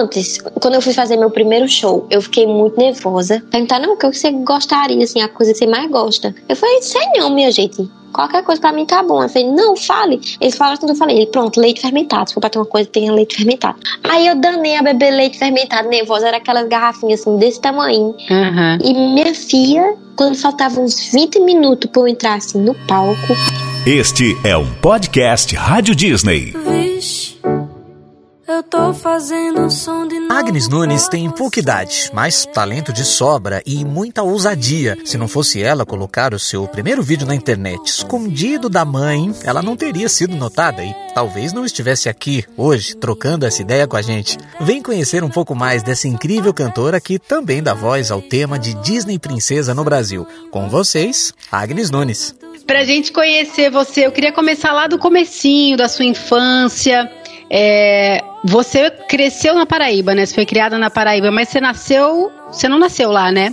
Antes, quando eu fui fazer meu primeiro show, eu fiquei muito nervosa. Perguntar, não, o que você gostaria, assim, a coisa que você mais gosta? Eu falei, sei não, minha gente. Qualquer coisa pra mim tá bom. Eu falei, não, fale. Eles falaram tudo, eu falei, pronto, leite fermentado. Se for pra ter uma coisa, tenha leite fermentado. Aí eu danei a beber leite fermentado, nervosa. Era aquelas garrafinhas assim, desse tamanho. Uhum. E minha filha, quando faltavam uns 20 minutos pra eu entrar assim no palco. Este é um podcast Rádio Disney. Vixe, eu tô fazendo um som de novo Agnes Nunes tem pouca idade, mas talento de sobra e muita ousadia. Se não fosse ela colocar o seu primeiro vídeo na internet escondido da mãe, ela não teria sido notada e talvez não estivesse aqui hoje trocando essa ideia com a gente. Vem conhecer um pouco mais dessa incrível cantora que também dá voz ao tema de Disney Princesa no Brasil. Com vocês, Agnes Nunes. Pra gente conhecer você, eu queria começar lá do comecinho da sua infância. É, você cresceu na Paraíba, né? Você foi criada na Paraíba, mas você nasceu. Você não nasceu lá, né?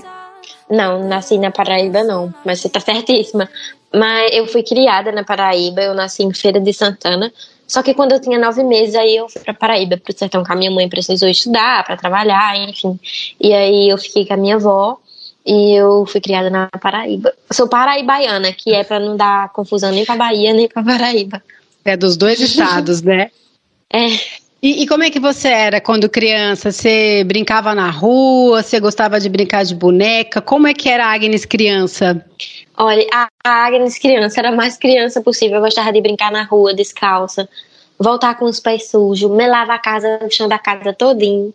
Não, nasci na Paraíba não, mas você tá certíssima. Mas eu fui criada na Paraíba, eu nasci em Feira de Santana. Só que quando eu tinha nove meses, aí eu fui pra Paraíba, pro sertão, que a minha mãe precisou estudar, pra trabalhar, enfim. E aí eu fiquei com a minha avó e eu fui criada na Paraíba. Eu sou paraibaiana, que é pra não dar confusão nem com a Bahia, nem com a Paraíba. É dos dois estados, né? É, E, e como é que você era quando criança? Você brincava na rua? Você gostava de brincar de boneca? Como é que era a Agnes criança? Olha, a a Agnes criança era a mais criança possível. Eu gostava de brincar na rua, descalça, voltar com os pés sujos, melava a casa, o chão da casa todinho.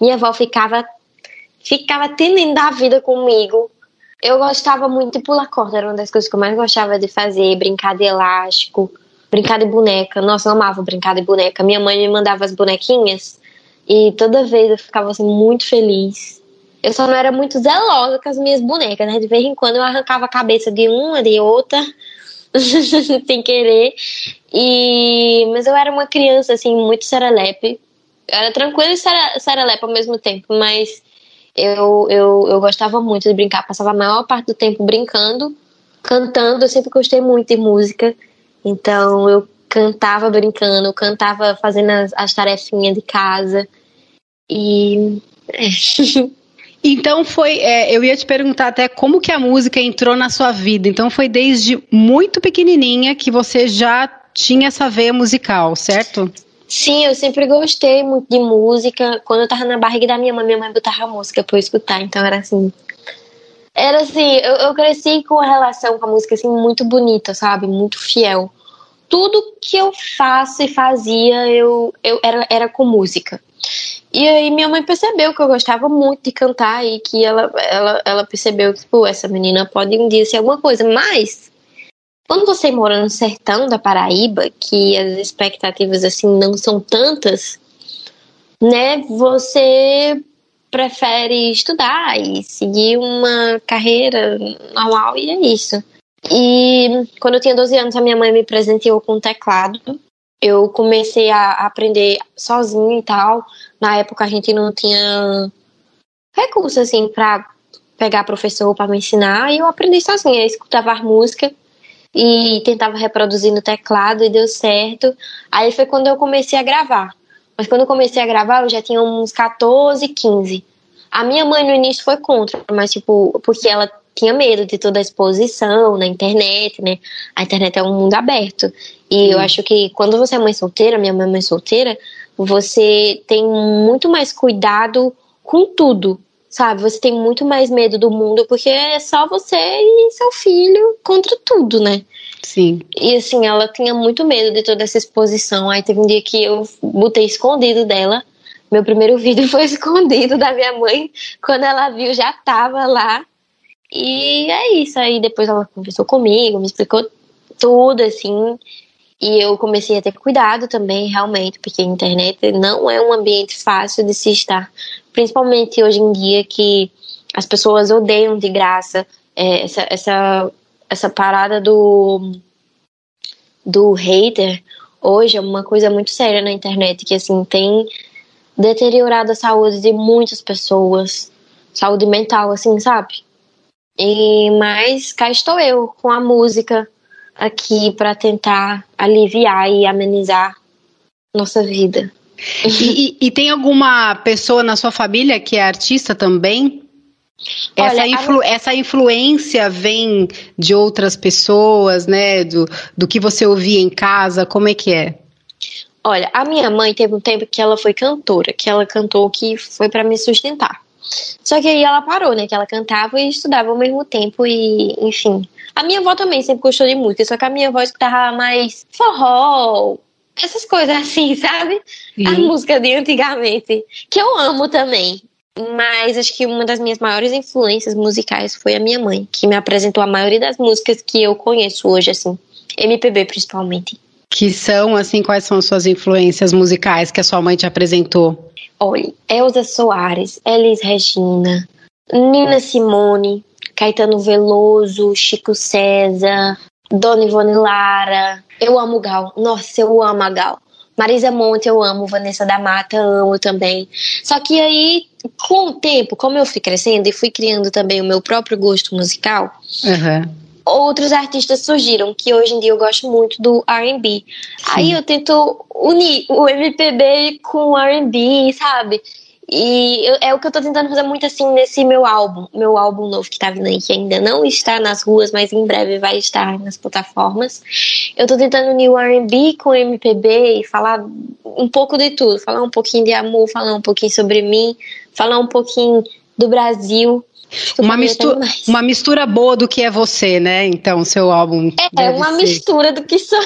Minha avó ficava, ficava tinindo da vida comigo. Eu gostava muito de pular corda, era uma das coisas que eu mais gostava de fazer, brincar de elástico, brincar de boneca. Nossa, eu amava brincar de boneca. Minha mãe me mandava as bonequinhas e toda vez eu ficava assim, muito feliz. Eu só não era muito zelosa com as minhas bonecas, né? De vez em quando eu arrancava a cabeça de uma, de outra, sem querer. E... Mas eu era uma criança, assim, muito serelepe. Eu era tranquila e sere- serelepe ao mesmo tempo, mas eu, eu, eu gostava muito de brincar. Passava a maior parte do tempo brincando, cantando. Eu sempre gostei muito de música. Então eu cantava brincando, cantava fazendo as, as tarefinhas de casa. E. é. Então foi, é, eu ia te perguntar até como que a música entrou na sua vida. Então foi desde muito pequenininha que você já tinha essa veia musical, certo? Sim, eu sempre gostei muito de música. Quando eu tava na barriga da minha mãe, minha mãe botava música pra eu escutar. Então era assim. Era assim, eu, eu cresci com uma relação com a música assim muito bonita, sabe? Muito fiel. Tudo que eu faço e fazia, eu, eu era, era com música. E aí minha mãe percebeu que eu gostava muito de cantar e que ela, ela, ela percebeu que, essa menina pode um dia ser alguma coisa. Mas quando você mora no sertão da Paraíba, que as expectativas assim não são tantas, né? Você prefere estudar e seguir uma carreira normal e é isso. E quando eu tinha 12 anos, a minha mãe me presenteou com um teclado. Eu comecei a aprender sozinha e tal. Na época a gente não tinha recurso assim para pegar professor para me ensinar, e eu aprendi sozinha, eu escutava as músicas e tentava reproduzir no teclado e deu certo. Aí foi quando eu comecei a gravar. Mas quando eu comecei a gravar, eu já tinha uns 14, 15. A minha mãe no início foi contra, mas tipo, porque ela tinha medo de toda a exposição na internet, né? A internet é um mundo aberto. E eu acho que quando você é mãe solteira, minha mãe é mãe solteira, você tem muito mais cuidado com tudo, sabe? Você tem muito mais medo do mundo porque é só você e seu filho contra tudo, né? Sim. E assim, ela tinha muito medo de toda essa exposição. Aí teve um dia que eu botei escondido dela. Meu primeiro vídeo foi escondido da minha mãe. Quando ela viu, já tava lá. E é isso. Aí depois ela conversou comigo, me explicou tudo, assim. E eu comecei a ter cuidado também, realmente, porque a internet não é um ambiente fácil de se estar. Principalmente hoje em dia que as pessoas odeiam de graça é, essa, essa, essa parada do, do hater. Hoje é uma coisa muito séria na internet, que assim, tem deteriorado a saúde de muitas pessoas. Saúde mental, assim, sabe? E, mas cá estou eu com a música aqui para tentar aliviar e amenizar nossa vida. E, e, e, tem alguma pessoa na sua família que é artista também? Essa, Olha, influ, a... essa influência vem de outras pessoas, né? Do, do que você ouvia em casa, como é que é? Olha, a minha mãe teve um tempo que ela foi cantora, que ela cantou que foi para me sustentar. Só que aí ela parou, né? Que ela cantava e estudava ao mesmo tempo e, enfim. A minha avó também sempre gostou de música, só que a minha avó escutava mais forró, essas coisas assim, sabe? Sim. A música de antigamente, que eu amo também. Mas acho que uma das minhas maiores influências musicais foi a minha mãe, que me apresentou a maioria das músicas que eu conheço hoje, assim, MPB principalmente. Que são, assim, quais são as suas influências musicais que a sua mãe te apresentou? Olha, Elza Soares, Elis Regina, Nina Simone, Caetano Veloso, Chico César, Dona Ivone Lara. Eu amo Gal. Nossa, eu amo a Gal. Marisa Monte eu amo, Vanessa da Mata amo também. Só que aí, com o tempo, como eu fui crescendo e fui criando também o meu próprio gosto musical, uhum. outros artistas surgiram, que hoje em dia eu gosto muito do R&B. Aí eu tento unir o MPB com o R&B, sabe? E eu, é o que eu tô tentando fazer muito assim nesse meu álbum, meu álbum novo que tá vindo aí, que ainda não está nas ruas, mas em breve vai estar nas plataformas. Eu tô tentando unir o R&B com o MPB e falar um pouco de tudo, falar um pouquinho de amor, falar um pouquinho sobre mim, falar um pouquinho do Brasil. Uma mistura, uma mistura boa do que é você, né? Então, seu álbum. É, uma ser. mistura do que sou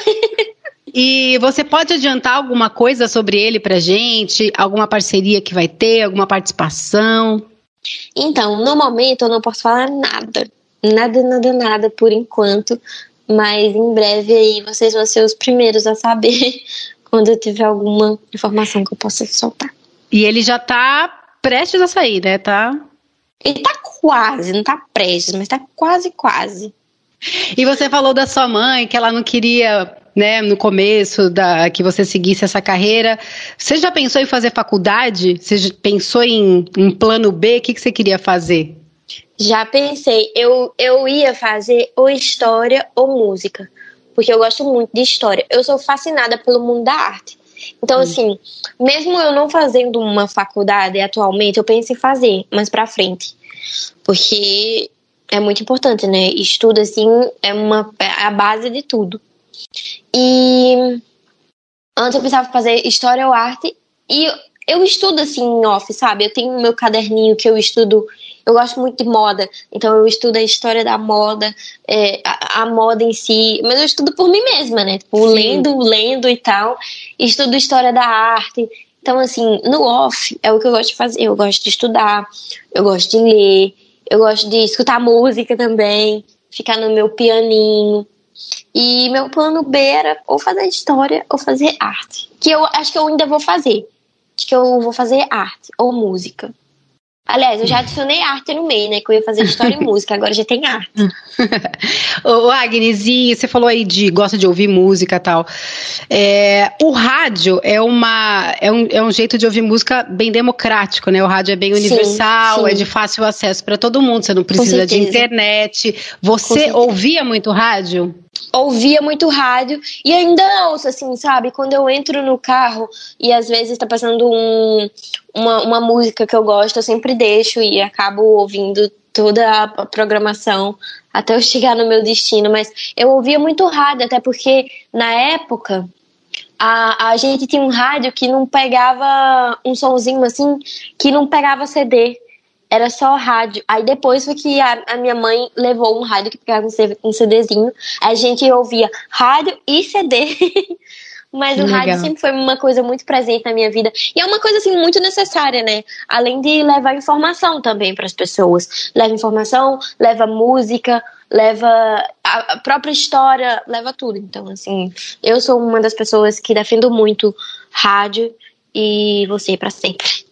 E você pode adiantar alguma coisa sobre ele pra gente? Alguma parceria que vai ter? Alguma participação? Então, no momento eu não posso falar nada. Nada, nada, nada por enquanto. Mas em breve aí vocês vão ser os primeiros a saber quando eu tiver alguma informação que eu possa soltar. E ele já tá prestes a sair, né? Tá? Ele tá quase, não tá prestes, mas tá quase, quase. E você falou da sua mãe que ela não queria né, no começo da que você seguisse essa carreira. Você já pensou em fazer faculdade? Você já pensou em, em plano B? O que, que você queria fazer? Já pensei. Eu, eu ia fazer ou história ou música, porque eu gosto muito de história. Eu sou fascinada pelo mundo da arte. Então, hum. assim, mesmo eu não fazendo uma faculdade atualmente, eu penso em fazer mais pra frente. Porque é muito importante, né? Estudo, assim, é, uma, é a base de tudo. E antes eu pensava fazer história ou arte. E eu estudo assim em off, sabe? Eu tenho meu caderninho que eu estudo. Eu gosto muito de moda, então eu estudo a história da moda, é, a, a, moda em si, mas eu estudo por mim mesma, né? Tipo, lendo, lendo e tal. Estudo história da arte. Então, assim, no off é o que eu gosto de fazer. Eu gosto de estudar, eu gosto de ler, eu gosto de escutar música também, ficar no meu pianinho. E meu plano B era ou fazer história ou fazer arte. Que eu acho que eu ainda vou fazer. Acho que eu vou fazer arte ou música. Aliás, eu já adicionei arte no meio, né? Que eu ia fazer história e música, agora já tem arte. Ô, Agnes, e você falou aí de gosta de ouvir música e tal. É, o rádio é, uma, é, um, é um jeito de ouvir música bem democrático, né? O rádio é bem universal, sim, sim. é de fácil acesso para todo mundo, você não precisa de internet. Você ouvia muito rádio? Ouvia muito rádio e ainda ouço, assim, sabe? Quando eu entro no carro e às vezes tá passando um, uma, uma música que eu gosto, eu sempre deixo e acabo ouvindo toda a programação até eu chegar no meu destino. Mas eu ouvia muito rádio, até porque na época a, a gente tinha um rádio que não pegava um somzinho assim, que não pegava CD era só rádio. Aí depois foi que a, a minha mãe levou um rádio que pegava um CDzinho. A gente ouvia rádio e CD. Mas o rádio sempre foi uma coisa muito presente na minha vida. E é uma coisa, assim, muito necessária, né? Além de levar informação também para as pessoas. Leva informação, leva música, leva a própria história, leva tudo. Então, assim, eu sou uma das pessoas que defendo muito rádio e você para sempre.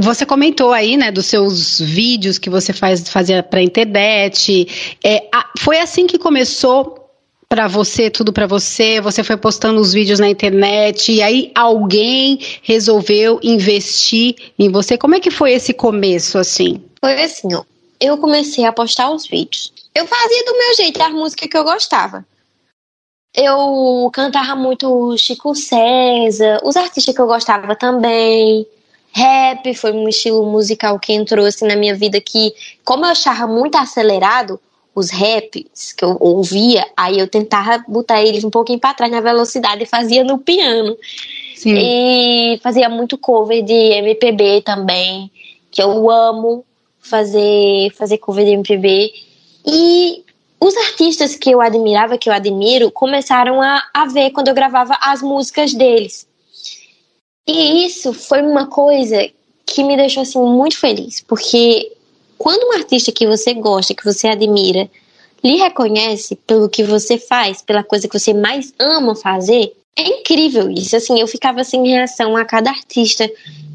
Você comentou aí, né, dos seus vídeos que você faz, fazia para internet. É, foi assim que começou para você, tudo para você? Você foi postando os vídeos na internet e aí alguém resolveu investir em você? Como é que foi esse começo, assim? Foi assim, ó. Eu comecei a postar os vídeos. Eu fazia do meu jeito a música que eu gostava. eu cantava muito Chico César, os artistas que eu gostava também. Rap foi um estilo musical que entrou assim na minha vida que, como eu achava muito acelerado, os raps que eu ouvia, aí eu tentava botar eles um pouquinho para trás na velocidade e fazia no piano. Sim. E fazia muito cover de MPB também, que eu amo fazer fazer cover de MPB. E os artistas que eu admirava, que eu admiro, começaram a, a ver quando eu gravava as músicas deles. E isso foi uma coisa que me deixou assim muito feliz, porque quando um artista que você gosta, que você admira, lhe reconhece pelo que você faz, pela coisa que você mais ama fazer, é incrível isso. Assim, eu ficava sem reação a cada artista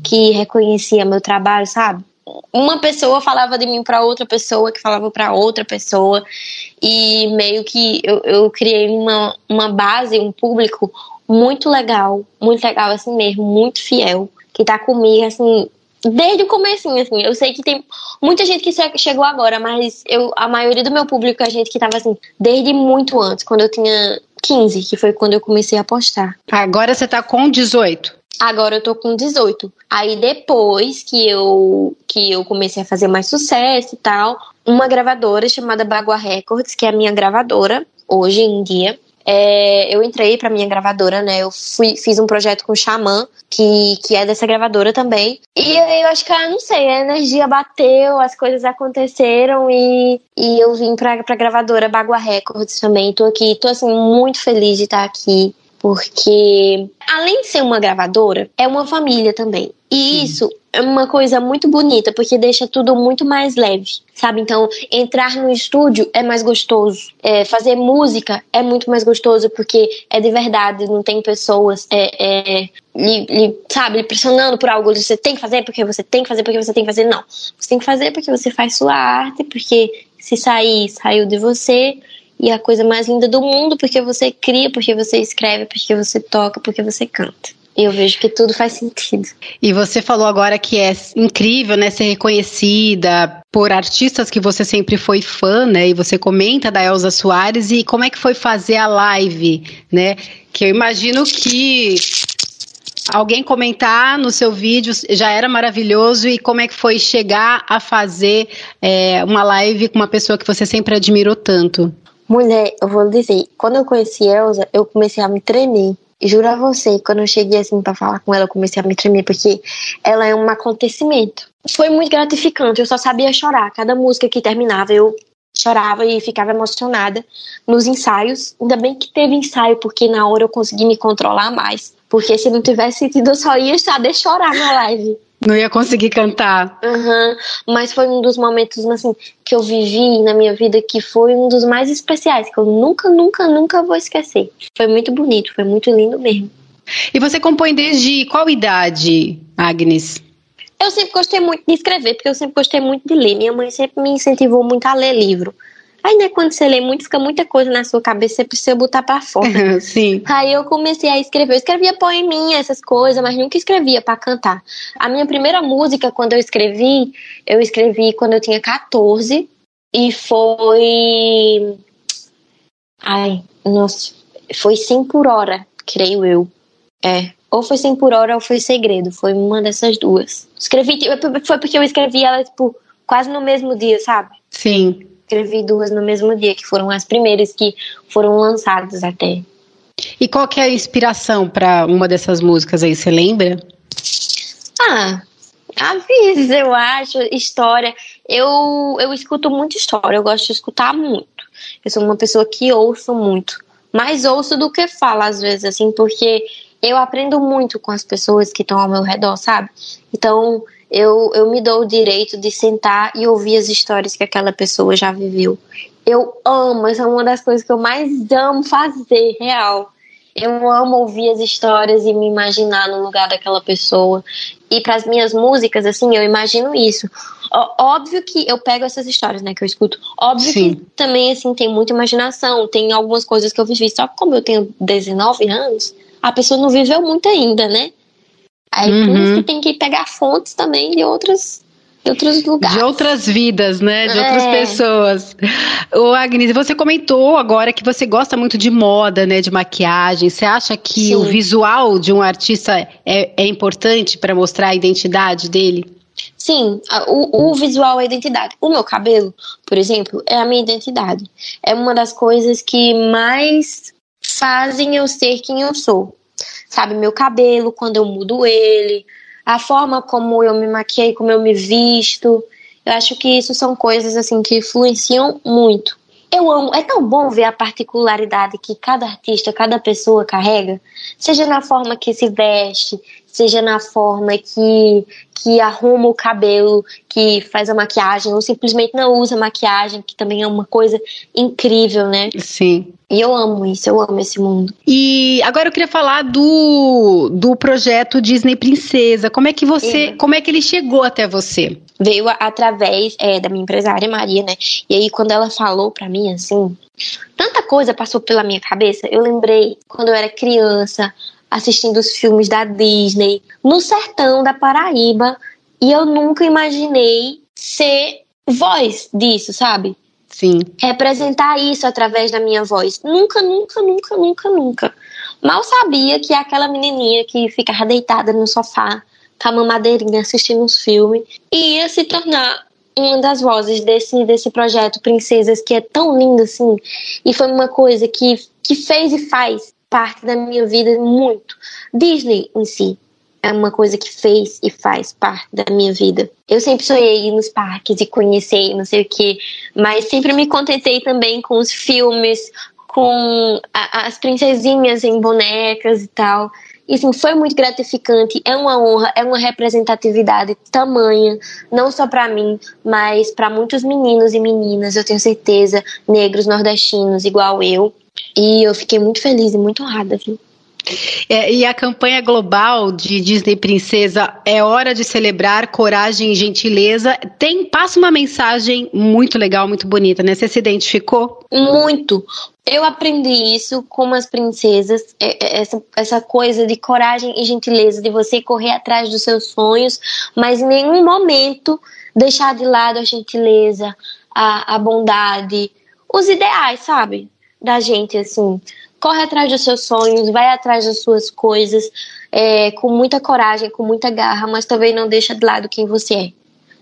que reconhecia meu trabalho, sabe? uma pessoa falava de mim para outra pessoa, que falava para outra pessoa, e meio que eu, eu criei uma, uma base, um público muito legal, muito legal assim mesmo, muito fiel, que tá comigo assim desde o começo, assim. Eu sei que tem muita gente que chegou agora, mas eu a maioria do meu público é gente que tava assim desde muito antes, quando eu tinha 15, que foi quando eu comecei a postar. Agora você tá com 18. Agora eu tô com 18. Aí depois que eu que eu comecei a fazer mais sucesso e tal, uma gravadora chamada Bagua Records, que é a minha gravadora hoje em dia, é, eu entrei para minha gravadora, né? Eu fui, fiz um projeto com o Xamã, que, que é dessa gravadora também. E eu acho que, eu não sei, a energia bateu, as coisas aconteceram e, e eu vim pra, pra gravadora Bagua Records também. Tô aqui, tô assim, muito feliz de estar aqui porque além de ser uma gravadora, é uma família também. E Sim. isso é uma coisa muito bonita, porque deixa tudo muito mais leve, sabe? Então, entrar no estúdio é mais gostoso. É, fazer música é muito mais gostoso, porque é de verdade, não tem pessoas, é, é, lhe, lhe, sabe, lhe pressionando por algo. Você tem que fazer porque você tem que fazer porque você tem que fazer. Não. Você tem que fazer porque você faz sua arte, porque se sair, saiu de você e a coisa mais linda do mundo, porque você cria, porque você escreve, porque você toca, porque você canta. Eu vejo que tudo faz sentido. E você falou agora que é incrível, né, ser reconhecida por artistas que você sempre foi fã, né? E você comenta da Elza Soares e como é que foi fazer a live, né? Que eu imagino que alguém comentar no seu vídeo já era maravilhoso e como é que foi chegar a fazer é, uma live com uma pessoa que você sempre admirou tanto? Mulher, eu vou dizer, quando eu conheci Elsa, eu comecei a me tremer. Juro a você, quando eu cheguei assim para falar com ela, eu comecei a me tremer, porque ela é um acontecimento. Foi muito gratificante, eu só sabia chorar. Cada música que terminava, eu chorava e ficava emocionada nos ensaios. Ainda bem que teve ensaio, porque na hora eu consegui me controlar mais. Porque se não tivesse sentido, eu só ia saber chorar na live. Não ia conseguir cantar. Uhum. Mas foi um dos momentos assim, que eu vivi na minha vida que foi um dos mais especiais, que eu nunca, nunca, nunca vou esquecer. Foi muito bonito, foi muito lindo mesmo. E você compõe desde qual idade, Agnes? Eu sempre gostei muito de escrever, porque eu sempre gostei muito de ler. Minha mãe sempre me incentivou muito a ler livro. Aí, né, quando você lê muito, fica muita coisa na sua cabeça, você precisa botar pra fora. Sim. Aí eu comecei a escrever. Eu escrevia poeminha, essas coisas, mas nunca escrevia para cantar. A minha primeira música, quando eu escrevi, eu escrevi quando eu tinha 14 e foi. Ai, nossa. Foi 100 por hora, creio eu. É. Ou foi 100 por hora ou foi segredo. Foi uma dessas duas. Escrevi. Foi porque eu escrevi ela, tipo, quase no mesmo dia, sabe? Sim escrevi duas no mesmo dia, que foram as primeiras que foram lançadas até. E qual que é a inspiração para uma dessas músicas aí, você lembra? Ah, avisos, eu acho, história. Eu, eu escuto muito história, eu gosto de escutar muito. Eu sou uma pessoa que ouço muito. Mais ouço do que falo, às vezes, assim, porque eu aprendo muito com as pessoas que estão ao meu redor, sabe? Então, eu, eu me dou o direito de sentar e ouvir as histórias que aquela pessoa já viveu. Eu amo, essa é uma das coisas que eu mais amo fazer, real. Eu amo ouvir as histórias e me imaginar no lugar daquela pessoa. E para as minhas músicas, assim, eu imagino isso. Óbvio que eu pego essas histórias, né, que eu escuto. Óbvio Sim. que também, assim, tem muita imaginação. Tem algumas coisas que eu vivi. Só que como eu tenho 19 anos, a pessoa não viveu muito ainda, né? Aí uhum. por isso que tem que pegar fontes também de outras de outros lugares. De outras vidas, né? De outras é. pessoas. Ô, Agnes, você comentou agora que você gosta muito de moda, né? De maquiagem. Você acha que Sim. o visual de um artista é, é importante para mostrar a identidade dele? Sim, o, o, visual é a identidade. O meu cabelo, por exemplo, é a minha identidade. É uma das coisas que mais fazem eu ser quem eu sou. Sabe, meu cabelo, quando eu mudo ele, a forma como eu me maquiei, como eu me visto. Eu acho que isso são coisas assim que influenciam muito. Eu amo, é tão bom ver a particularidade que cada artista, cada pessoa carrega, seja na forma que se veste, seja na forma que, que arruma o cabelo, que faz a maquiagem, ou simplesmente não usa maquiagem, que também é uma coisa incrível, né? Sim. E eu amo isso, eu amo esse mundo. E agora eu queria falar do, do projeto Disney Princesa. Como é que você, como é que ele chegou até você? Veio através é, da minha empresária Maria, né? E aí quando ela falou para mim assim, tanta coisa passou pela minha cabeça. Eu lembrei quando eu era criança, assistindo os filmes da Disney, no sertão da Paraíba, e eu nunca imaginei ser voz disso, sabe? Sim. Representar isso através da minha voz. Nunca, nunca, nunca, nunca, nunca. Mal sabia que aquela menininha que ficava deitada no sofá, com a mamadeirinha assistindo os filmes, ia se tornar uma das vozes desse, desse projeto Princesas, que é tão lindo assim. E foi uma coisa que, que fez e faz parte da minha vida muito. Disney em si é uma coisa que fez e faz parte da minha vida. Eu sempre sonhei ir nos parques e conhecer, não sei o que, mas sempre me contentei também com os filmes, com a, as princesinhas em bonecas e tal. E assim, foi muito gratificante, é uma honra, é uma representatividade tamanha, não só para mim, mas para muitos meninos e meninas, eu tenho certeza, negros nordestinos igual eu. E eu fiquei muito feliz e muito honrada, viu? É, e a campanha global de Disney Princesa é hora de celebrar coragem e gentileza. Tem passa uma mensagem muito legal, muito bonita, né? Você se identificou? Muito. Eu aprendi isso com as princesas, é, é, essa, essa coisa de coragem e gentileza, de você correr atrás dos seus sonhos, mas em nenhum momento deixar de lado a gentileza, a, a bondade, os ideais, sabe? Da gente, assim corre atrás dos seus sonhos, vai atrás das suas coisas, é, com muita coragem, com muita garra, mas também não deixa de lado quem você é.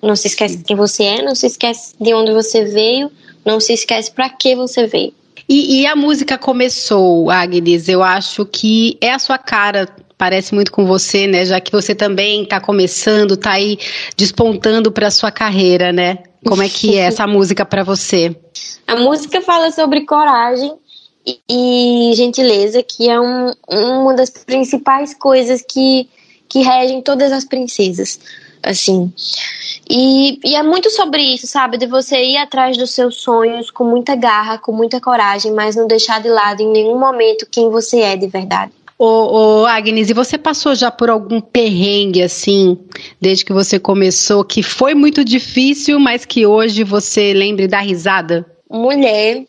Não se esquece quem você é, não se esquece de onde você veio, não se esquece para que você veio. E, e, a música começou, Agnes, eu acho que é a sua cara, parece muito com você, né? Já que você também está começando, está aí despontando para sua carreira, né? Como é que é essa música para você? A música fala sobre coragem e, gentileza, que é um, uma das principais coisas que, que regem todas as princesas, assim. E, e é muito sobre isso, sabe? De você ir atrás dos seus sonhos com muita garra, com muita coragem, mas não deixar de lado em nenhum momento quem você é de verdade. Ô, ô, Agnes, e você passou já por algum perrengue assim, desde que você começou, que foi muito difícil, mas que hoje você lembre da risada? Mulher,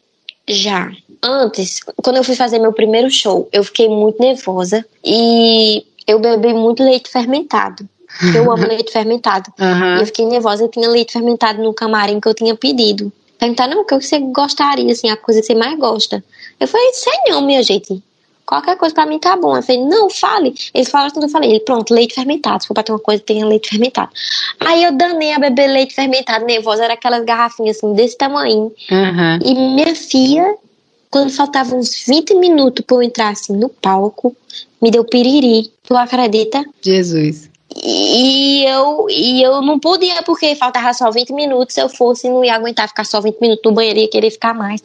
já antes, quando eu fui fazer meu primeiro show, eu fiquei muito nervosa e eu bebi muito leite fermentado. Eu amo leite fermentado. Uhum. E eu fiquei nervosa, eu tinha leite fermentado no camarim que eu tinha pedido. Perguntaram, não, o que você gostaria, assim, a coisa que você mais gosta? Eu falei, sei não, minha gente. Qualquer coisa pra mim tá bom. Eu falei, não, fale. Eles falaram quando eu falei, pronto, leite fermentado. Se for pra ter uma coisa, tenha leite fermentado. Aí eu danei a beber leite fermentado, nervosa. Era aquelas garrafinhas assim, desse tamanho. Uhum. E minha filha, quando faltavam uns 20 minutos pra eu entrar assim no palco, me deu piriri. Tu acredita? Jesus. E eu, e eu não podia, porque faltava só 20 minutos. Se eu fosse, não ia aguentar ficar só 20 minutos no banheiro, ia querer ficar mais.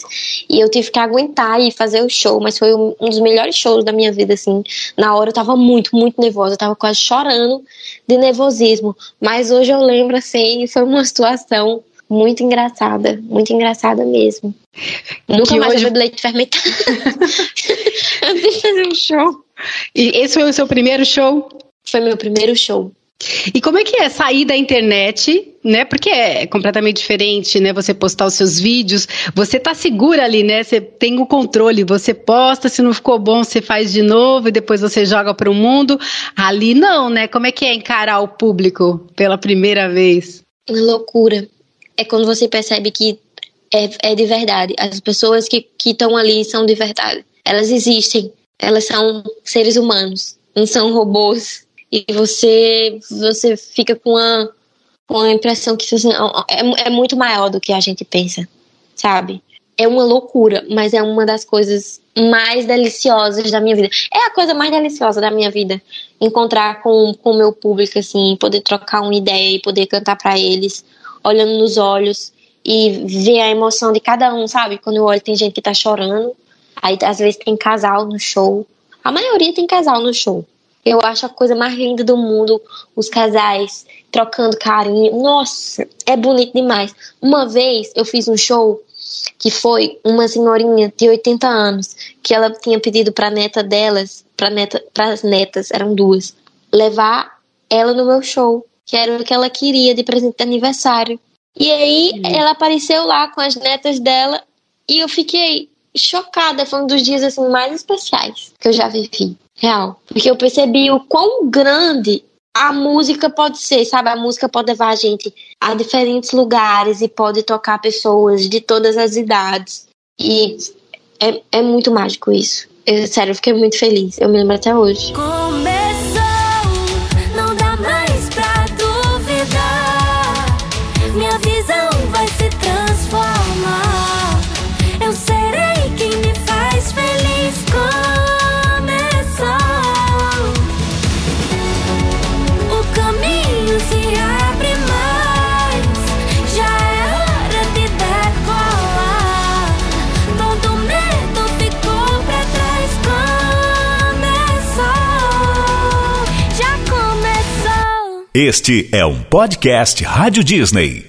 E eu tive que aguentar e fazer o show. Mas foi um, dos melhores shows da minha vida, assim. Na hora eu tava muito, muito nervosa. Eu tava quase chorando de nervosismo. Mas hoje eu lembro, assim, foi uma situação muito engraçada, muito engraçada mesmo. Nunca mais hoje... eu bebi leite fermentado. Antes de fazer um show. E esse foi o seu primeiro show? Foi meu primeiro show. E como é que é sair da internet, né? Porque é completamente diferente, né? Você postar os seus vídeos, você tá segura ali, né? Você tem o controle, você posta, se não ficou bom, você faz de novo e depois você joga para o mundo. Ali não, né? Como é que é encarar o público pela primeira vez? loucura é quando você percebe que é, é de verdade. As pessoas que estão ali são de verdade. Elas existem. Elas são seres humanos. Não são robôs. E você, você fica com a, com a impressão que você, é, é muito maior do que a gente pensa, sabe? É uma loucura, mas é uma das coisas mais deliciosas da minha vida. É a coisa mais deliciosa da minha vida. Encontrar com o meu público, assim, poder trocar uma ideia e poder cantar para eles, olhando nos olhos e ver a emoção de cada um, sabe? Quando eu olho, tem gente que tá chorando, aí às vezes tem casal no show. A maioria tem casal no show. Eu acho a coisa mais linda do mundo, os casais trocando carinho. Nossa, é bonito demais. Uma vez eu fiz um show que foi uma senhorinha de 80 anos, que ela tinha pedido para neta delas, para neta, as netas, eram duas, levar ela no meu show, que era o que ela queria de presente de aniversário. E aí uhum. ela apareceu lá com as netas dela e eu fiquei chocada. Foi um dos dias assim mais especiais que eu já vivi, real, porque eu percebi o quão grande a música pode ser, sabe? A música pode levar a gente a diferentes lugares e pode tocar pessoas de todas as idades. E é, é muito mágico isso. Eu, sério, eu fiquei muito feliz. Eu me lembro até hoje. Começou, Este é um podcast Rádio Disney.